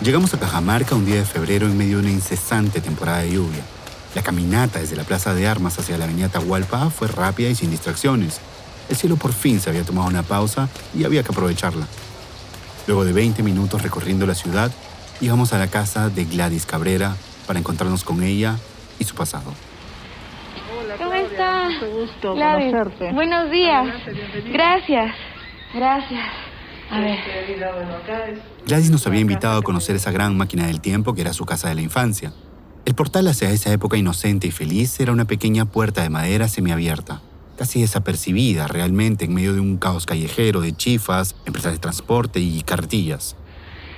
Llegamos a Cajamarca un día de febrero en medio de una incesante temporada de lluvia. La caminata desde la Plaza de Armas hacia la Avenida Tahualpa fue rápida y sin distracciones. El cielo por fin se había tomado una pausa y había que aprovecharla. Luego de 20 minutos recorriendo la ciudad, llegamos a la casa de Gladys Cabrera para encontrarnos con ella y su pasado. ¿Cómo está? Mucho gusto Gladys, conocerte. Buenos días. Gracias. Gracias. A ver. Mira, bueno, acá es- Gladys nos había invitado a conocer esa gran máquina del tiempo que era su casa de la infancia. El portal hacia esa época inocente y feliz era una pequeña puerta de madera semiabierta, casi desapercibida realmente en medio de un caos callejero de chifas, empresas de transporte y carretillas.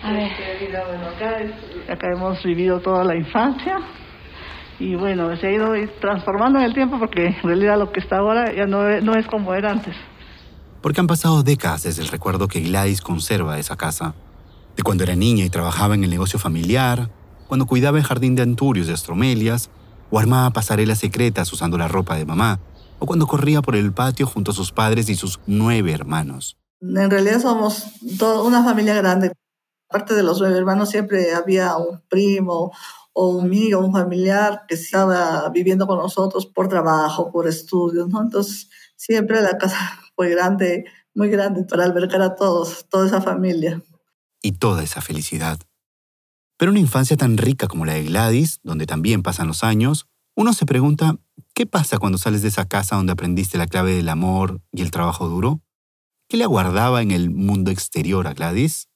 A ver. acá es- acá hemos vivido toda la infancia y bueno, se ha ido transformando en el tiempo porque en realidad lo que está ahora ya no es como era antes. Porque han pasado décadas desde el recuerdo que Gladys conserva de esa casa. De cuando era niña y trabajaba en el negocio familiar, cuando cuidaba el jardín de anturios de astromelias, o armaba pasarelas secretas usando la ropa de mamá, o cuando corría por el patio junto a sus padres y sus nueve hermanos. En realidad somos una familia grande. Aparte de los nueve hermanos, siempre había un primo o un amigo, un familiar que estaba viviendo con nosotros por trabajo, por estudios, ¿no? Entonces, siempre la casa fue grande, muy grande para albergar a todos, toda esa familia. y toda esa felicidad. Pero una infancia tan rica como la de Gladys, donde también pasan los años, uno se pregunta, ¿qué pasa cuando sales de esa casa donde aprendiste la clave del amor y el trabajo duro? ¿Qué le aguardaba en el mundo exterior a Gladys?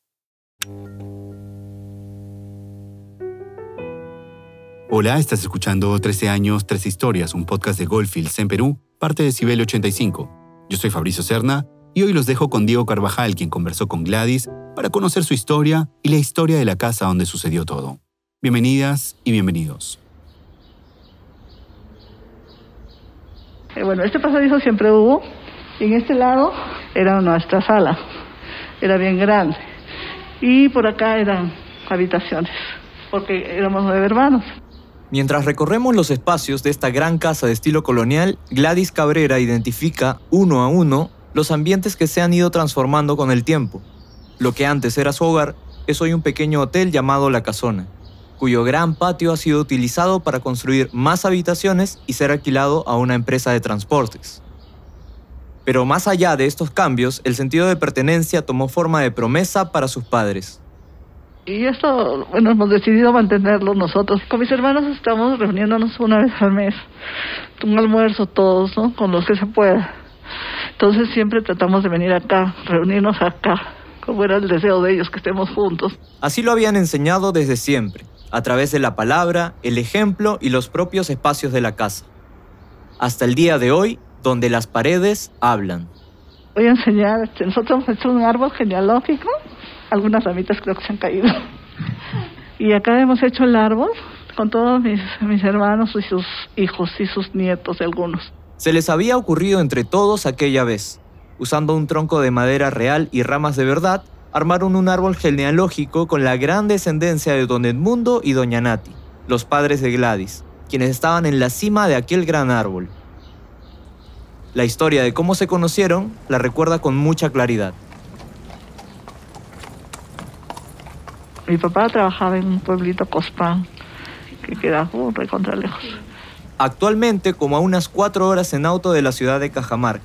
Hola, estás escuchando 13 años, 13 historias, un podcast de Goldfields en Perú, parte de Cibel 85. Yo soy Fabricio Serna y hoy los dejo con Diego Carvajal, quien conversó con Gladys para conocer su historia y la historia de la casa donde sucedió todo. Bienvenidas y bienvenidos. Eh, bueno, este pasadizo siempre hubo en este lado era nuestra sala, era bien grande y por acá eran habitaciones porque éramos nueve hermanos. Mientras recorremos los espacios de esta gran casa de estilo colonial, Gladys Cabrera identifica uno a uno los ambientes que se han ido transformando con el tiempo. Lo que antes era su hogar es hoy un pequeño hotel llamado La Casona, cuyo gran patio ha sido utilizado para construir más habitaciones y ser alquilado a una empresa de transportes. Pero más allá de estos cambios, el sentido de pertenencia tomó forma de promesa para sus padres. Y esto, bueno, hemos decidido mantenerlo nosotros. Con mis hermanos estamos reuniéndonos una vez al mes, un almuerzo todos, ¿no? Con los que se pueda. Entonces siempre tratamos de venir acá, reunirnos acá, como era el deseo de ellos que estemos juntos. Así lo habían enseñado desde siempre, a través de la palabra, el ejemplo y los propios espacios de la casa. Hasta el día de hoy, donde las paredes hablan. Voy a enseñar, nosotros hemos hecho un árbol genealógico, algunas ramitas creo que se han caído. Y acá hemos hecho el árbol con todos mis, mis hermanos y sus hijos y sus nietos algunos. Se les había ocurrido entre todos aquella vez, usando un tronco de madera real y ramas de verdad, armaron un árbol genealógico con la gran descendencia de don Edmundo y doña Nati, los padres de Gladys, quienes estaban en la cima de aquel gran árbol. La historia de cómo se conocieron la recuerda con mucha claridad. Mi papá trabajaba en un pueblito Cospán, que queda uh, recontra lejos. Actualmente como a unas cuatro horas en auto de la ciudad de Cajamarca.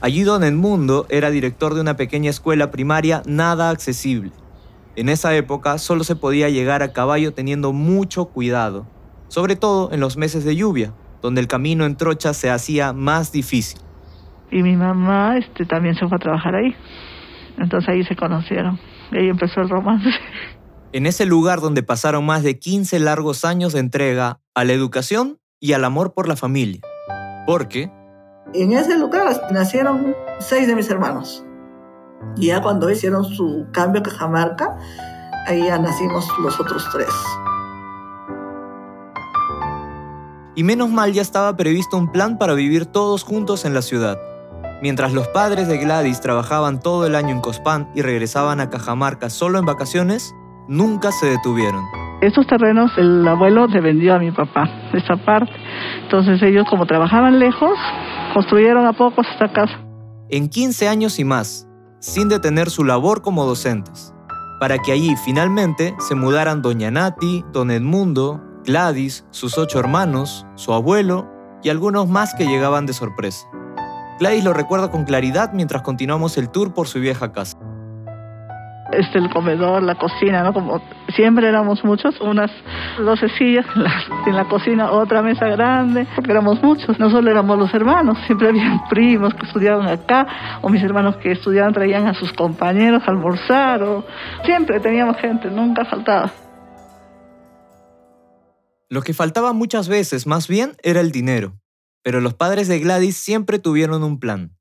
Allí don Edmundo era director de una pequeña escuela primaria nada accesible. En esa época solo se podía llegar a caballo teniendo mucho cuidado, sobre todo en los meses de lluvia, donde el camino en trocha se hacía más difícil. Y mi mamá este, también se fue a trabajar ahí. Entonces ahí se conocieron. Y ahí empezó el romance. En ese lugar donde pasaron más de 15 largos años de entrega a la educación y al amor por la familia. Porque, En ese lugar nacieron seis de mis hermanos. Y ya cuando hicieron su cambio a Cajamarca, ahí ya nacimos los otros tres. Y menos mal ya estaba previsto un plan para vivir todos juntos en la ciudad. Mientras los padres de Gladys trabajaban todo el año en Cospán y regresaban a Cajamarca solo en vacaciones, nunca se detuvieron. Estos terrenos el abuelo le vendió a mi papá, esa parte. Entonces ellos como trabajaban lejos, construyeron a pocos esta casa. En 15 años y más, sin detener su labor como docentes. para que allí finalmente se mudaran Doña Nati, Don Edmundo, Gladys, sus ocho hermanos, su abuelo y algunos más que llegaban de sorpresa. Gladys lo recuerda con claridad mientras continuamos el tour por su vieja casa este, el comedor, la cocina, ¿no? Como siempre éramos muchos, unas 12 sillas en la, en la, cocina, otra mesa grande, porque éramos muchos, no solo éramos los hermanos, siempre habían primos que estudiaban acá, o mis hermanos que estudiaban traían a sus compañeros a almorzar, o siempre teníamos gente, nunca faltaba. Lo que faltaba muchas veces, más bien, era el dinero. Pero los padres de Gladys siempre tuvieron un plan.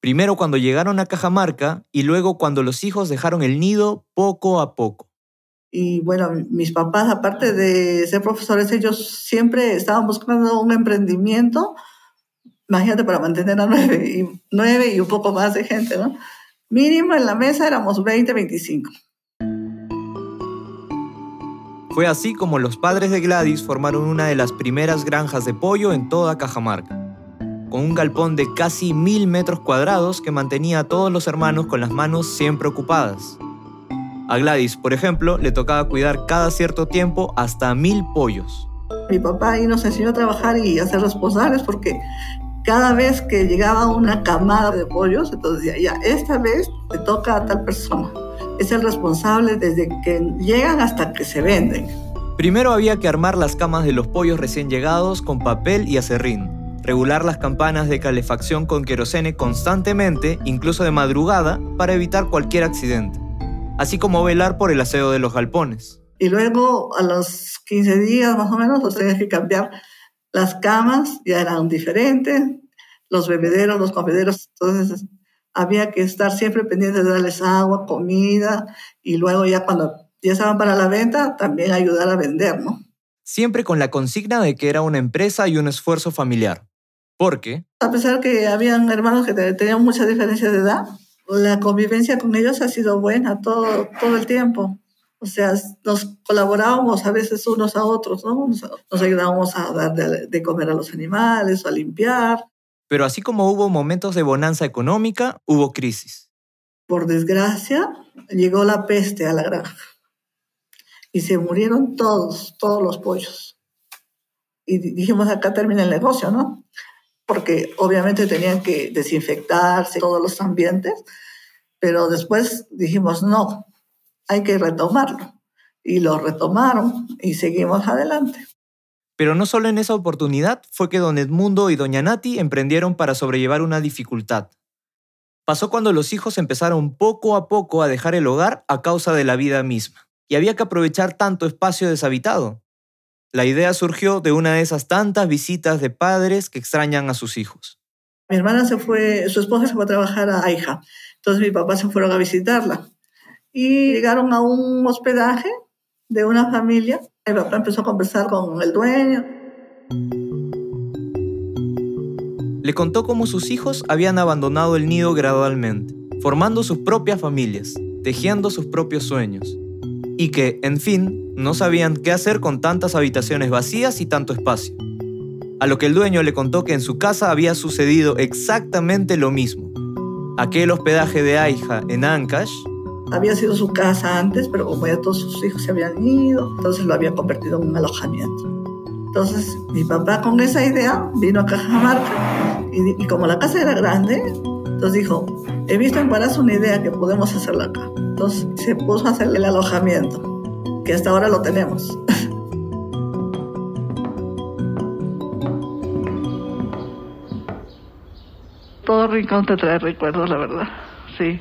Primero cuando llegaron a Cajamarca y luego cuando los hijos dejaron el nido poco a poco. Y bueno, mis papás, aparte de ser profesores, ellos siempre estaban buscando un emprendimiento, imagínate, para mantener a nueve y, nueve y un poco más de gente, ¿no? Mínimo en la mesa éramos 20, 25. Fue así como los padres de Gladys formaron una de las primeras granjas de pollo en toda Cajamarca con un galpón de casi mil metros cuadrados que mantenía a todos los hermanos con las manos siempre ocupadas. A Gladys, por ejemplo, le tocaba cuidar cada cierto tiempo hasta mil pollos. Mi papá ahí nos enseñó a trabajar y a ser responsables porque cada vez que llegaba una camada de pollos, entonces decía, ya, esta vez te toca a tal persona. Es el responsable desde que llegan hasta que se venden. Primero había que armar las camas de los pollos recién llegados con papel y acerrín regular las campanas de calefacción con querosene constantemente, incluso de madrugada, para evitar cualquier accidente, así como velar por el aseo de los galpones. Y luego, a los 15 días más o menos, los tenías que cambiar las camas, ya eran diferentes, los bebederos, los comederos, entonces había que estar siempre pendiente de darles agua, comida, y luego ya cuando ya estaban para la venta, también ayudar a vender, ¿no? Siempre con la consigna de que era una empresa y un esfuerzo familiar. Porque... A pesar que habían hermanos que tenían mucha diferencia de edad, la convivencia con ellos ha sido buena todo, todo el tiempo. O sea, nos colaborábamos a veces unos a otros, ¿no? Nos, ayudábamos a dar de, comer a los animales, a limpiar. Pero así como hubo momentos de bonanza económica, hubo crisis. Por desgracia, llegó la peste a la granja. Y se murieron todos, todos los pollos. Y dijimos, acá termina el negocio, ¿no? porque obviamente tenían que desinfectarse todos los ambientes, pero después dijimos, no, hay que retomarlo. Y lo retomaron y seguimos adelante. Pero no solo en esa oportunidad fue que don Edmundo y doña Nati emprendieron para sobrellevar una dificultad. Pasó cuando los hijos empezaron poco a poco a dejar el hogar a causa de la vida misma, y había que aprovechar tanto espacio deshabitado. La idea surgió de una de esas tantas visitas de padres que extrañan a sus hijos. Mi hermana se fue, su esposa se fue a trabajar a Aija, entonces mi papá se fueron a visitarla y llegaron a un hospedaje de una familia. Mi papá empezó a conversar con el dueño. Le contó cómo sus hijos habían abandonado el nido gradualmente, formando sus propias familias, tejiendo sus propios sueños y que, en fin, no sabían qué hacer con tantas habitaciones vacías y tanto espacio. A lo que el dueño le contó que en su casa había sucedido exactamente lo mismo. Aquel hospedaje de Aija en Ancash había sido su casa antes, pero como ya todos sus hijos se habían ido, entonces lo había convertido en un alojamiento. Entonces mi papá con esa idea vino a Cajamarca y, como la casa era grande, entonces dijo, he visto en Parás una idea que podemos hacerla acá. Entonces se puso a hacer el alojamiento, que hasta ahora lo tenemos. Todo rincón te trae recuerdos, la verdad, sí.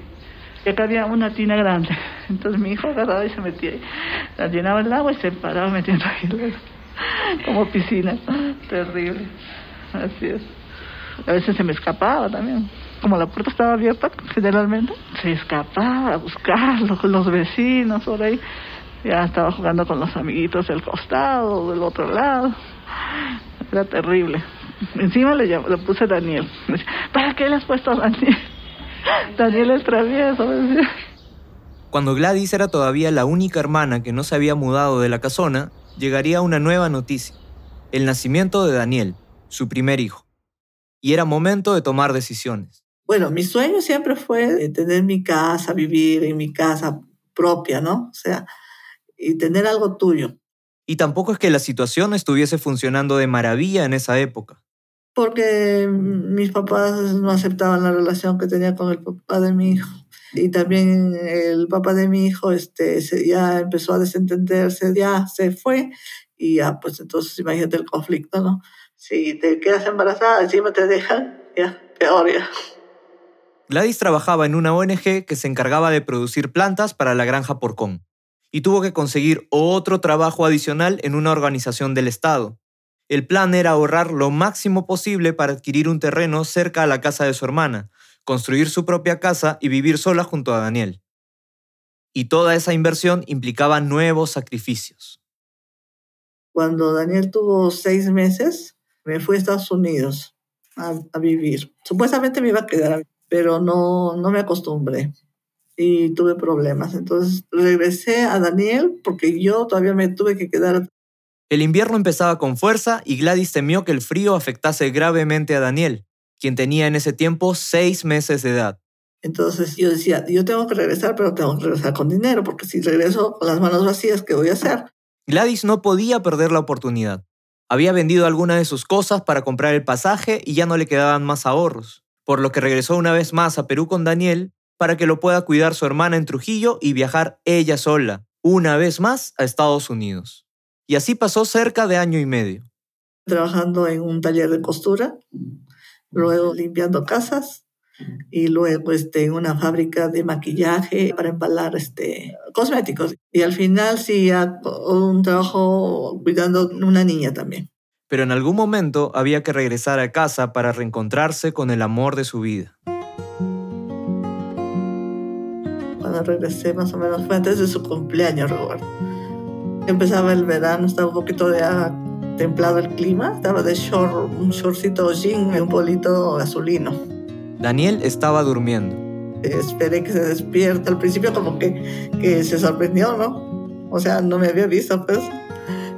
Y acá había una tina grande, entonces mi hijo agarraba y se metía ahí, la llenaba el agua y se paraba metiendo ahí como piscina. Terrible, así es. A veces se me escapaba también como la puerta estaba abierta generalmente, se escapaba a buscarlo con los vecinos por ahí. Ya estaba jugando con los amiguitos del costado, del otro lado. Era terrible. Encima le, le puse Daniel. ¿Para qué le has puesto a Daniel? Daniel es travieso. Cuando Gladys era todavía la única hermana que no se había mudado de la casona, llegaría una nueva noticia. El nacimiento de Daniel, su primer hijo. Y era momento de tomar decisiones. Bueno, mi sueño siempre fue tener mi casa, vivir en mi casa, propia, ¿no? O sea, y tener algo tuyo. Y tampoco es que la situación estuviese funcionando de maravilla en esa época. Porque mis papás no aceptaban la relación que tenía con el papá de mi hijo. Y también el papá de mi hijo este, ya empezó a desentenderse, ya se fue. Y ya, pues entonces imagínate el conflicto, ¿no? Si te quedas embarazada, encima te dejan, ya, peor ya. Gladys trabajaba en una ONG que se encargaba de producir plantas para la granja Porcón y tuvo que conseguir otro trabajo adicional en una organización del Estado. El plan era ahorrar lo máximo posible para adquirir un terreno cerca a la casa de su hermana, construir su propia casa y vivir sola junto a Daniel. Y toda esa inversión implicaba nuevos sacrificios. Cuando Daniel tuvo seis meses, me fui a Estados Unidos a, vivir. Supuestamente me iba a quedar, pero no, no me acostumbré y tuve problemas. Entonces regresé a Daniel porque yo todavía me tuve que quedar. El invierno empezaba con fuerza y Gladys temió que el frío afectase gravemente a Daniel, quien tenía en ese tiempo seis meses de edad. Entonces yo decía, yo tengo que regresar, pero tengo que regresar con dinero, porque si regreso con las manos vacías, ¿qué voy a hacer? Gladys no podía perder la oportunidad. Había vendido algunas de sus cosas para comprar el pasaje y ya no le quedaban más ahorros, por lo que regresó una vez más a Perú con Daniel para que lo pueda cuidar su hermana en Trujillo y viajar ella sola, una vez más, a Estados Unidos. Y así pasó cerca de año y medio. Trabajando en un taller de costura, luego limpiando casas y luego este, en una fábrica de maquillaje para empalar este, cosméticos. Y al final sí, un trabajo cuidando una niña también. Pero en algún momento había que regresar a casa para reencontrarse con el amor de su vida. regresé más o menos fue antes de su cumpleaños, Roberto. Empezaba el verano, estaba un poquito ya templado el clima, estaba de short, un shortcito jean y un polito azulino. Daniel estaba durmiendo. Esperé que se despierte. Al principio como que, que se sorprendió, ¿no? O sea, no me había visto, pues.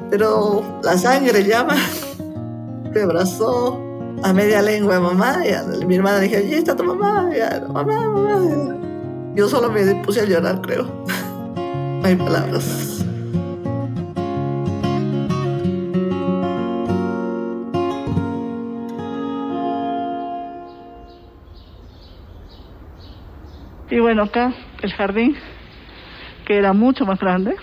Pero la sangre llama. Me abrazó a media lengua, mamá. Y mi hermana dije, ¿y está tu mamá? Y mamá, mamá. Yo solo me puse a llorar, creo. No hay palabras. Y bueno, acá el jardín, que era mucho más grande,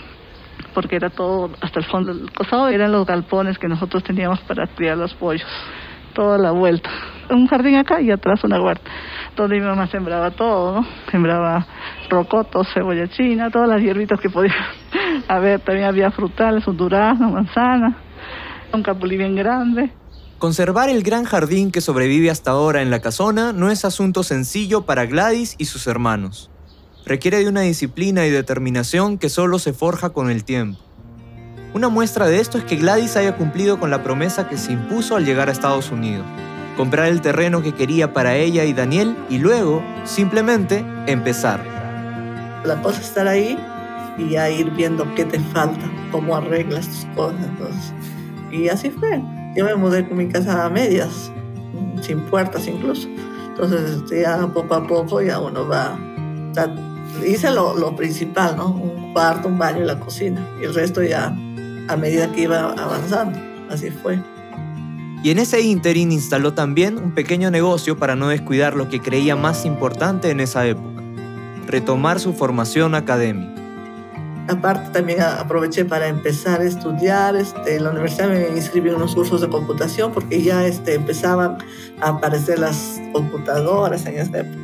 porque era todo hasta el fondo del costado, eran los galpones que nosotros teníamos para criar los pollos, toda la vuelta. Un jardín acá y atrás una huerta donde mi mamá sembraba todo, ¿no? Sembraba rocotos, cebolla china, todas las hierbitas que podía haber. También había frutales, un durazno, manzana, un capulí bien grande. Conservar el gran jardín que sobrevive hasta ahora en la casona no es asunto sencillo para Gladys y sus hermanos. Requiere de una disciplina y determinación que solo se forja con el tiempo. Una muestra de esto es que Gladys haya cumplido con la promesa que se impuso al llegar a Estados Unidos comprar el terreno que quería para ella y Daniel y luego simplemente empezar. La cosa es estar ahí y ya ir viendo qué te falta, cómo arreglas tus cosas. Y así fue. Yo me mudé con mi casa a medias, sin puertas incluso. Entonces este, ya poco a poco ya uno va... hice lo, lo principal, ¿no? Un cuarto, un baño y la cocina. Y el resto ya a medida que iba avanzando. Así fue. Y en ese ínterin instaló también un pequeño negocio para no descuidar lo que creía más importante en esa época, retomar su formación académica. Aparte también aproveché para empezar a estudiar, este, en la universidad me inscribí en unos cursos de computación porque ya este, empezaban a aparecer las computadoras en esta época.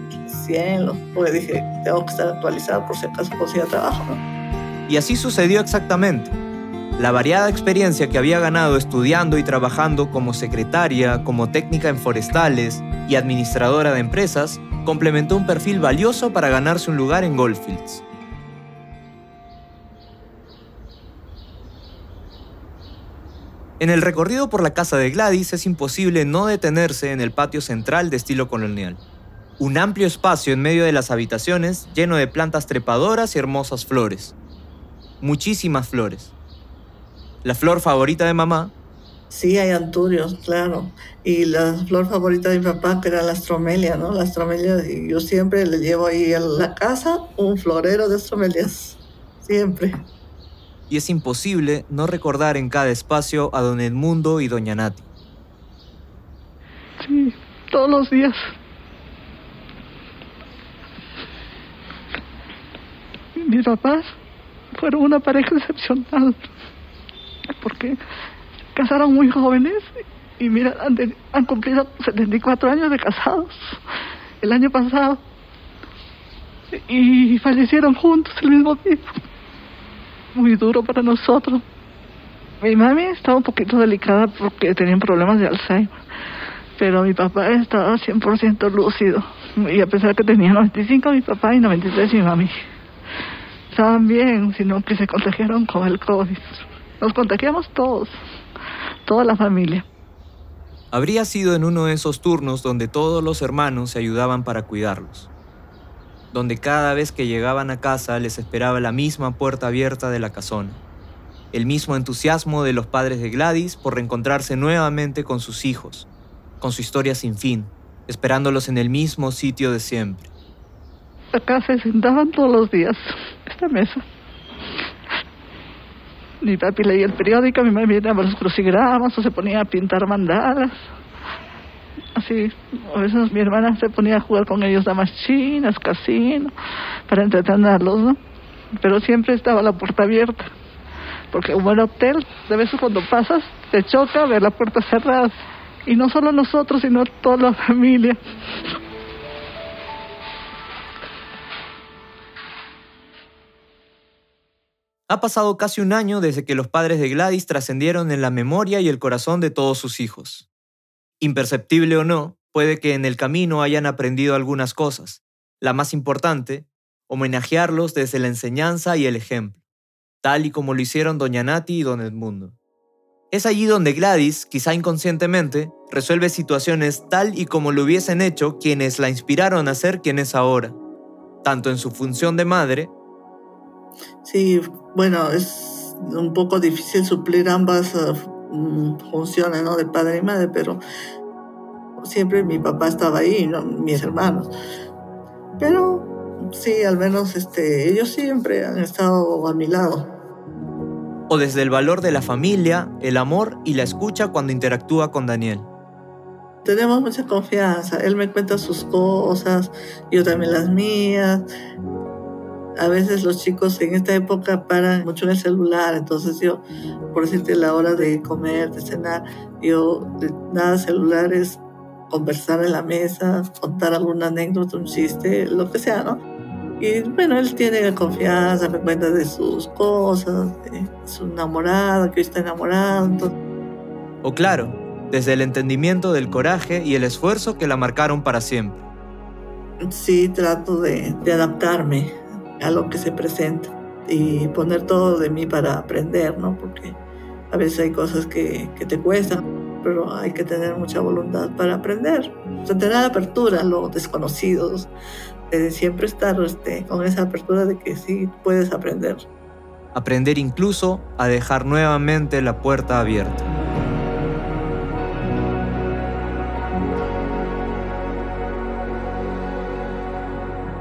100, porque dije, tengo que estar actualizado por si acaso consiga trabajo. Y así sucedió exactamente. La variada experiencia que había ganado estudiando y trabajando como secretaria, como técnica en forestales y administradora de empresas complementó un perfil valioso para ganarse un lugar en Goldfields. En el recorrido por la casa de Gladys es imposible no detenerse en el patio central de estilo colonial. Un amplio espacio en medio de las habitaciones lleno de plantas trepadoras y hermosas flores. Muchísimas flores la flor favorita de mamá. Sí, hay anturios, claro. Y la flor favorita de mi papá, era la astromelia, ¿no? La astromelia, yo siempre le llevo ahí a la casa un florero de astromelias. siempre. Y es imposible no recordar en cada espacio a don Edmundo y doña Nati. Sí, todos los días. Mis papás fueron una pareja excepcional porque casaron muy jóvenes y mira, han, de- han cumplido 74 años de casados el año pasado y fallecieron juntos el mismo día. Muy duro para nosotros. Mi mami estaba un poquito delicada porque tenían problemas de Alzheimer, pero mi papá estaba 100% lúcido. Y a pesar que tenía 95 mi papá y 93 mi mami. Estaban bien, sino que se contagiaron con el COVID. Nos contagiamos todos, toda la familia. Habría sido en uno de esos turnos donde todos los hermanos se ayudaban para cuidarlos. Donde cada vez que llegaban a casa les esperaba la misma puerta abierta de la casona. El mismo entusiasmo de los padres de Gladys por reencontrarse nuevamente con sus hijos, con su historia sin fin, esperándolos en el mismo sitio de siempre. Acá se sentaban todos los días, esta mesa. Mi papi leía el periódico, mi mamá miraba los crucigramas o se ponía a pintar mandalas. Así, a veces mi hermana se ponía a jugar con ellos damas chinas, casino, para entretenerlos, ¿no? Pero siempre estaba la puerta abierta, porque un buen hotel, de veces cuando pasas, te choca ver la puerta cerrada. Y no solo nosotros, sino toda la familia. Ha pasado casi un año desde que los padres de Gladys trascendieron en la memoria y el corazón de todos sus hijos. Imperceptible o no, puede que en el camino hayan aprendido algunas cosas. La más importante, homenajearlos desde la enseñanza y el ejemplo, tal y como lo hicieron doña Nati y don Edmundo. Es allí donde Gladys, quizá inconscientemente, resuelve situaciones tal y como lo hubiesen hecho quienes la inspiraron a ser quien es ahora, tanto en su función de madre Sí, bueno, es un poco difícil suplir ambas mm, funciones, ¿no? De padre y madre, pero siempre mi papá estaba ahí, ¿no? mis hermanos. Pero sí, al menos este, ellos siempre han estado a mi lado. o desde el valor de la familia, el amor y la escucha cuando interactúa con Daniel. Tenemos mucha confianza. Él me cuenta sus cosas, yo también las mías. A veces los chicos en esta época paran mucho en el celular, entonces yo, por decirte la hora de comer, de cenar, yo nada celulares, conversar en la mesa, contar alguna anécdota, un chiste, lo que sea, ¿no? Y bueno, él tiene confianza, me cuenta de sus cosas, de su enamorada, que hoy está enamorado, entonces O claro, desde el entendimiento del coraje y el esfuerzo que la marcaron para siempre. sí trato de, de adaptarme a lo que se presenta y poner todo de mí para aprender, ¿no? Porque a veces hay cosas que, que te cuestan, pero hay que tener mucha voluntad para aprender. O sea, tener apertura a lo desconocido, de siempre estar este, con esa apertura de que sí puedes aprender. Aprender incluso a dejar nuevamente la puerta abierta.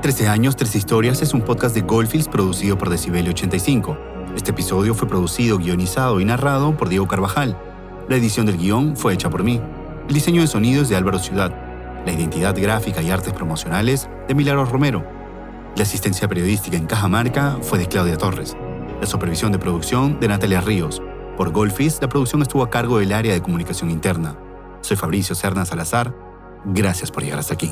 Trece años, tres historias es un podcast de Goldfields producido por Decibelio 85. Este episodio fue producido, guionizado y narrado por Diego Carvajal. La edición del guion fue hecha por mí. El diseño de sonido es de Álvaro Ciudad. La identidad gráfica y artes promocionales de Milagros Romero. La asistencia periodística en Cajamarca fue de Claudia Torres. La supervisión de producción de Natalia Ríos. Por Goldfields, la producción estuvo a cargo del área de comunicación interna. Soy Fabricio Serna Salazar. Gracias por llegar hasta aquí.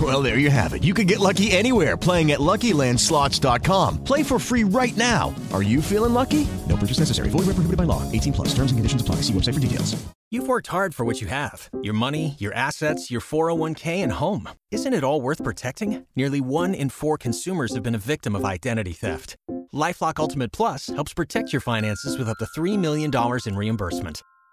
Well, there you have it. You can get lucky anywhere playing at LuckyLandSlots.com. Play for free right now. Are you feeling lucky? No purchase necessary. Void where prohibited by law. 18 plus. Terms and conditions apply. See website for details. You've worked hard for what you have your money, your assets, your 401k, and home. Isn't it all worth protecting? Nearly one in four consumers have been a victim of identity theft. Lifelock Ultimate Plus helps protect your finances with up to $3 million in reimbursement.